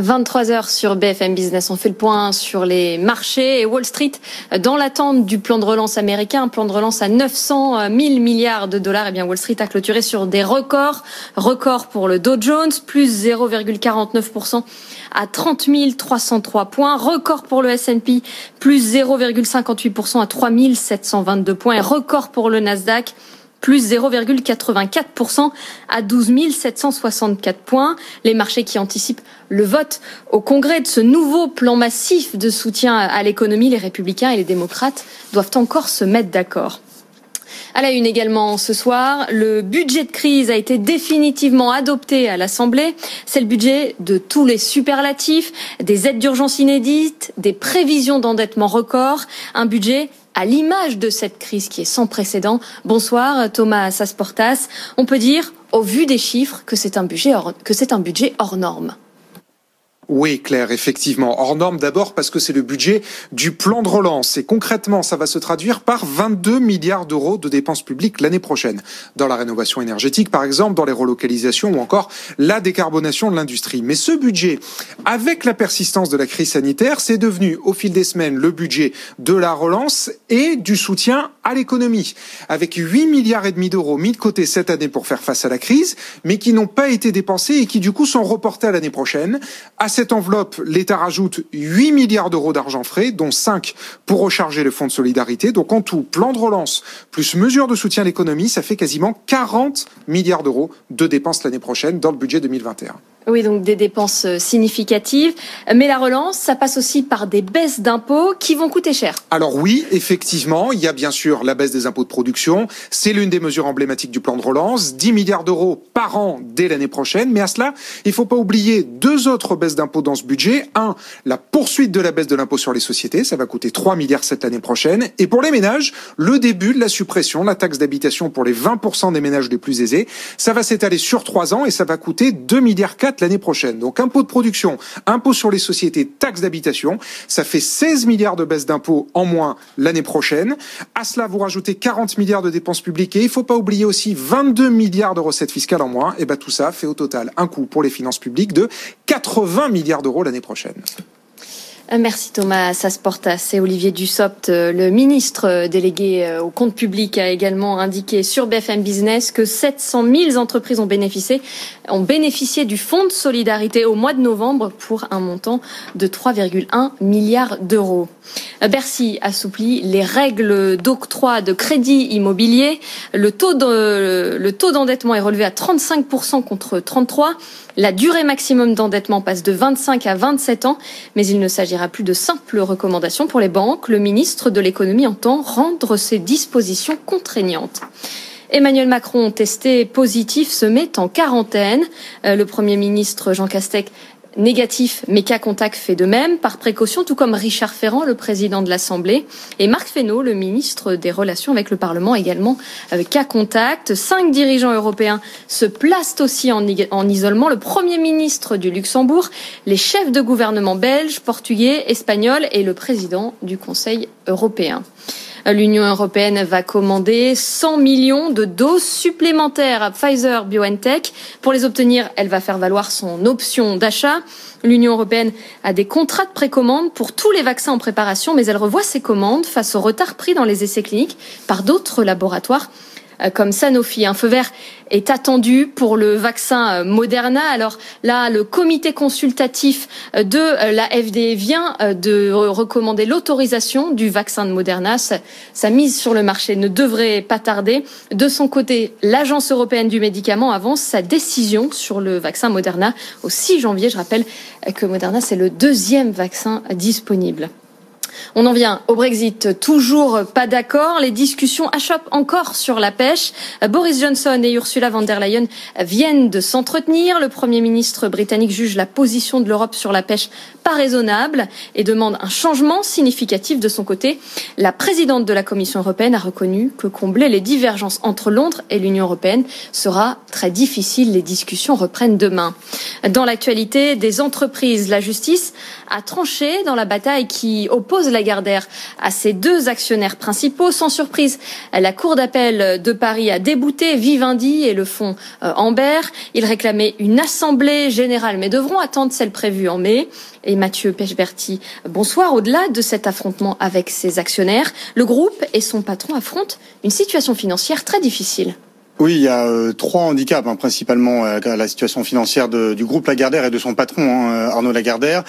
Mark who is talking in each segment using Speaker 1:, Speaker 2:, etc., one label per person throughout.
Speaker 1: 23h sur BFM Business. On fait le point sur les marchés et Wall Street dans l'attente du plan de relance américain, un plan de relance à 900 000 milliards de dollars. Et eh bien Wall Street a clôturé sur des records. Record pour le Dow Jones, plus 0,49% à 30 303 points. Record pour le S&P, plus 0,58% à 3 722 points. Et record pour le Nasdaq, plus 0,84% à 12 764 points. Les marchés qui anticipent le vote au Congrès de ce nouveau plan massif de soutien à l'économie, les républicains et les démocrates doivent encore se mettre d'accord. À la une également ce soir, le budget de crise a été définitivement adopté à l'Assemblée. C'est le budget de tous les superlatifs, des aides d'urgence inédites, des prévisions d'endettement record, un budget à l'image de cette crise qui est sans précédent. Bonsoir Thomas Sasportas. On peut dire, au vu des chiffres, que c'est un budget que c'est un budget hors norme.
Speaker 2: Oui, Claire, effectivement. Hors norme d'abord parce que c'est le budget du plan de relance. Et concrètement, ça va se traduire par 22 milliards d'euros de dépenses publiques l'année prochaine. Dans la rénovation énergétique, par exemple, dans les relocalisations ou encore la décarbonation de l'industrie. Mais ce budget, avec la persistance de la crise sanitaire, c'est devenu au fil des semaines le budget de la relance et du soutien à l'économie. Avec 8 milliards et demi d'euros mis de côté cette année pour faire face à la crise, mais qui n'ont pas été dépensés et qui du coup sont reportés à l'année prochaine cette enveloppe, l'État rajoute 8 milliards d'euros d'argent frais, dont 5 pour recharger le fonds de solidarité. Donc en tout, plan de relance plus mesures de soutien à l'économie, ça fait quasiment 40 milliards d'euros de dépenses l'année prochaine dans le budget 2021.
Speaker 1: Oui, donc des dépenses euh, significatives. Mais la relance, ça passe aussi par des baisses d'impôts qui vont coûter cher.
Speaker 2: Alors oui, effectivement, il y a bien sûr la baisse des impôts de production. C'est l'une des mesures emblématiques du plan de relance. 10 milliards d'euros par an dès l'année prochaine. Mais à cela, il ne faut pas oublier deux autres baisses d'impôts dans ce budget. Un, la poursuite de la baisse de l'impôt sur les sociétés. Ça va coûter 3 milliards cette année prochaine. Et pour les ménages, le début de la suppression la taxe d'habitation pour les 20% des ménages les plus aisés. Ça va s'étaler sur trois ans et ça va coûter 2 milliards 4 l'année prochaine. Donc impôt de production, impôt sur les sociétés, taxe d'habitation, ça fait 16 milliards de baisse d'impôts en moins l'année prochaine. À cela, vous rajoutez 40 milliards de dépenses publiques et il ne faut pas oublier aussi 22 milliards de recettes fiscales en moins. Et ben tout ça fait au total un coût pour les finances publiques de 80 milliards d'euros l'année prochaine.
Speaker 1: Euh, merci Thomas Sasportas et Olivier Dussopt. Euh, le ministre euh, délégué au compte public a également indiqué sur BFM Business que 700 000 entreprises ont bénéficié, du fonds de solidarité au mois de novembre pour un montant de 3,1 milliards d'euros. Bercy assouplit les règles d'octroi de crédit immobilier. Le taux d'endettement est relevé à 35% contre 33%. La durée maximum d'endettement passe de 25 à 27 ans, mais il ne s'agira plus de simples recommandations pour les banques. Le ministre de l'économie entend rendre ces dispositions contraignantes. Emmanuel Macron, testé positif, se met en quarantaine. Euh, le Premier ministre Jean Castex négatif, mais cas contact fait de même, par précaution, tout comme Richard Ferrand, le président de l'Assemblée, et Marc Fesneau, le ministre des Relations avec le Parlement, également avec cas contact. Cinq dirigeants européens se placent aussi en, en isolement. Le Premier ministre du Luxembourg, les chefs de gouvernement belges, portugais, espagnols et le président du Conseil européen. L'Union européenne va commander 100 millions de doses supplémentaires à Pfizer BioNTech. Pour les obtenir, elle va faire valoir son option d'achat. L'Union européenne a des contrats de précommande pour tous les vaccins en préparation, mais elle revoit ses commandes face au retard pris dans les essais cliniques par d'autres laboratoires comme Sanofi. Un feu vert est attendu pour le vaccin euh, Moderna. Alors là, le comité consultatif euh, de la FDA vient de recommander l'autorisation du vaccin de Moderna. Sa, mise sur le marché ne devrait pas tarder. De son côté, l'Agence européenne du médicament avance sa décision sur le vaccin Moderna au 6 janvier. Je rappelle que Moderna, c'est le deuxième vaccin disponible. On en vient au Brexit. Toujours pas d'accord. Les discussions achoppent encore sur la pêche. Boris Johnson et Ursula von der Leyen viennent de s'entretenir. Le Premier ministre britannique juge la position de l'Europe sur la pêche pas raisonnable et demande un changement significatif de son côté. La présidente de la Commission européenne a reconnu que combler les divergences entre Londres et l'Union européenne sera très difficile. Les discussions reprennent demain. Dans l'actualité des entreprises, la justice a tranché dans la bataille qui oppose Lagardère à ses deux actionnaires principaux. Sans surprise, la Cour d'appel de Paris a débouté Vivendi et le fonds euh, Amber. Ils réclamaient une assemblée générale, mais devront attendre celle prévue en mai. Et Mathieu Pechberti, bonsoir. Au-delà de cet affrontement avec ses actionnaires, le groupe et son patron affrontent une situation financière très difficile.
Speaker 3: Oui, il y a euh, trois handicaps, hein, principalement euh, la situation financière de, du groupe Lagardère et de son patron, hein, euh, Arnaud Lagardère.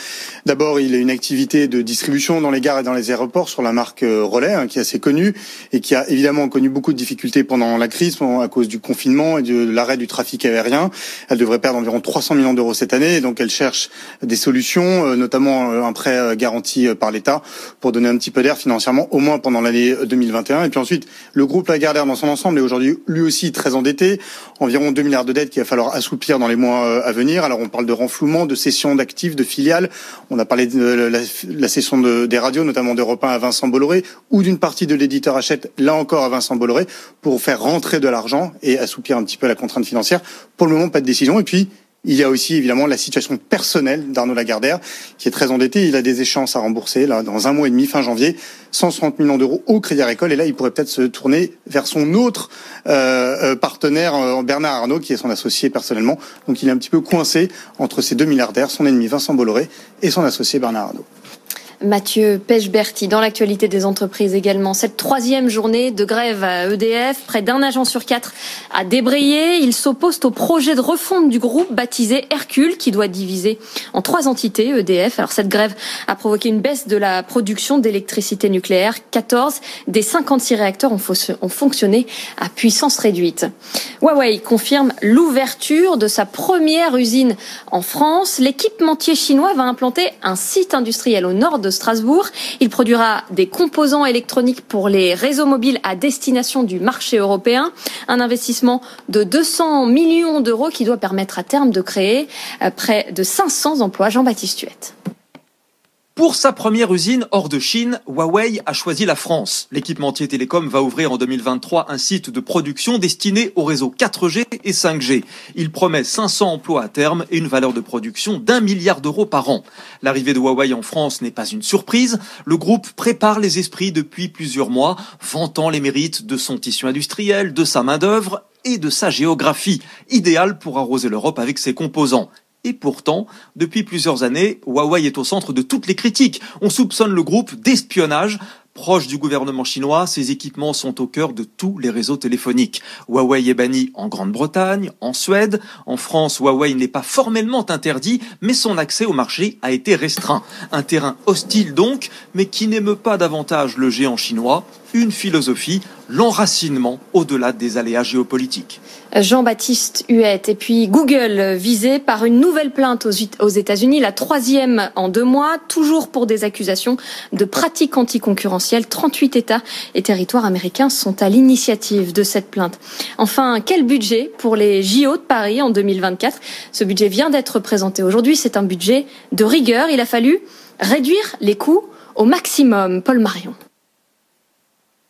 Speaker 3: D'abord, il a une activité de distribution dans les gares et dans les aéroports sur la marque Relais, hein, qui est assez connue et qui a évidemment connu beaucoup de difficultés pendant la crise à cause du confinement et de l'arrêt du trafic aérien. Elle devrait perdre environ 300 millions d'euros cette année, et donc elle cherche des solutions, notamment un prêt garanti par l'État pour donner un petit peu d'air financièrement, au moins pendant l'année 2021. Et puis ensuite, le groupe Lagardère dans son ensemble est aujourd'hui lui aussi très endetté, environ 2 milliards de dettes qu'il va falloir assouplir dans les mois euh, à venir. Alors on parle de renflouement, de cession d'actifs, de filiales. On a parlé de la, cession des radios, notamment d'Europe 1 à Vincent Bolloré, ou d'une partie de l'éditeur achète, là encore à Vincent Bolloré, pour faire rentrer de l'argent et assouplir un petit peu la contrainte financière. Pour le moment, pas de décision. Et puis, il y a aussi évidemment la situation personnelle d'Arnaud Lagardère, qui est très endetté. Il a des échéances à rembourser là dans un mois et demi, fin janvier, 160 millions d'euros au Crédit Agricole. Et là, il pourrait peut-être se tourner vers son autre euh, euh partenaire, euh, Bernard Arnault, qui est son associé personnellement. Donc il est un petit peu coincé entre ces deux milliardaires, son ennemi Vincent Bolloré et son associé Bernard Arnault.
Speaker 1: Mathieu Pechberti, dans l'actualité des entreprises également. Cette troisième journée de grève à EDF, près d'un agent sur quatre a débrayé. Il s'oppose au projet de refonte du groupe baptisé Hercule, qui doit diviser en trois entités EDF. Alors cette grève a provoqué une baisse de la production d'électricité nucléaire. 14 des 56 réacteurs ont fonctionné à puissance réduite. Huawei confirme l'ouverture de sa première usine en France. L'équipementier chinois va implanter un site industriel au nord de de Strasbourg. Il produira des composants électroniques pour les réseaux mobiles à destination du marché européen. Un investissement de 200 millions d'euros qui doit permettre à terme de créer euh, près de 500 emplois. Jean-Baptiste Huette.
Speaker 4: Pour sa première usine hors de Chine, Huawei a choisi la France. L'équipementier télécom va ouvrir en 2023 un site de production destiné au réseau 4G et 5G. Il promet 500 emplois à terme et une valeur de production d'un milliard d'euros par an. L'arrivée de Huawei en France n'est pas une surprise. Le groupe prépare les esprits depuis plusieurs mois, vantant les mérites de son tissu industriel, de sa main-d'œuvre et de sa géographie, idéale pour arroser l'Europe avec ses composants. Et pourtant, depuis plusieurs années, Huawei est au centre de toutes les critiques. On soupçonne le groupe d'espionnage. Proche du gouvernement chinois, ses équipements sont au cœur de tous les réseaux téléphoniques. Huawei est banni en Grande-Bretagne, en Suède. En France, Huawei n'est pas formellement interdit, mais son accès au marché a été restreint. Un terrain hostile donc, mais qui n'émeut pas davantage le géant chinois. Une philosophie, l'enracinement au-delà des aléas géopolitiques.
Speaker 1: Jean-Baptiste Huette. Et puis Google visé par une nouvelle plainte aux États-Unis, la troisième en deux mois, toujours pour des accusations de pratiques anticoncurrentielles. 38 États et territoires américains sont à l'initiative de cette plainte. Enfin, quel budget pour les JO de Paris en 2024 Ce budget vient d'être présenté aujourd'hui. C'est un budget de rigueur. Il a fallu réduire les coûts au maximum. Paul Marion.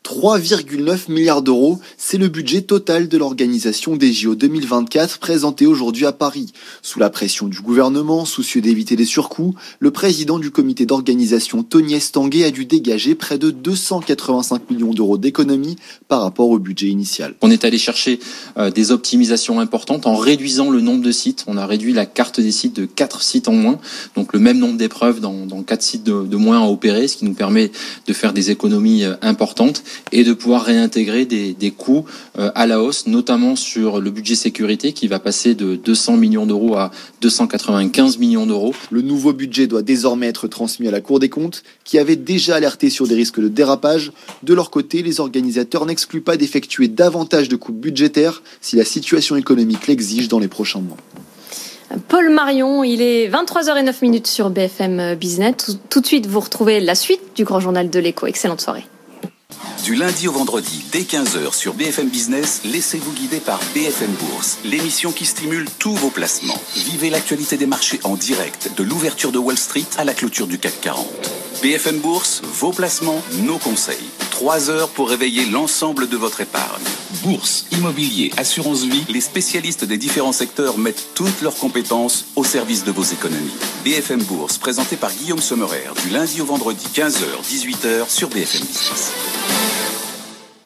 Speaker 5: 3,9 milliards d'euros, c'est le budget total de l'organisation des JO 2024 présenté aujourd'hui à Paris. Sous la pression du gouvernement, soucieux d'éviter des surcoûts, le président du comité d'organisation Tony Estanguet a dû dégager près de 285 millions d'euros d'économies par rapport au budget initial.
Speaker 6: On est allé chercher euh, des optimisations importantes en réduisant le nombre de sites. On a réduit la carte des sites de 4 sites en moins, donc le même nombre d'épreuves dans, dans 4 sites de, de moins à opérer, ce qui nous permet de faire des économies euh, importantes et de pouvoir réintégrer des, des coûts euh, à la hausse, notamment sur le budget sécurité qui va passer de 200 millions d'euros à 295 millions d'euros.
Speaker 5: Le nouveau budget doit désormais être transmis à la Cour des comptes, qui avait déjà alerté sur des risques de dérapage. De leur côté, les organisateurs n'excluent pas d'effectuer davantage de coupes budgétaires si la situation économique l'exige dans les prochains mois.
Speaker 1: Paul Marion, il est 23h09 sur BFM Business. Tout, tout de suite, vous retrouvez la suite du grand journal de l'écho. Excellente soirée.
Speaker 7: Du lundi au vendredi, dès 15h sur BFM Business, laissez-vous guider par BFM Bourse, l'émission qui stimule tous vos placements. Vivez l'actualité des marchés en direct, de l'ouverture de Wall Street à la clôture du CAC 40. BFM Bourse, vos placements, nos conseils. Trois heures pour réveiller l'ensemble de votre épargne. Bourse, immobilier, assurance vie, les spécialistes des différents secteurs mettent toutes leurs compétences au service de vos économies. BFM Bourse, présenté par Guillaume Sommerer, du lundi au vendredi, 15h, 18h sur BFM Business.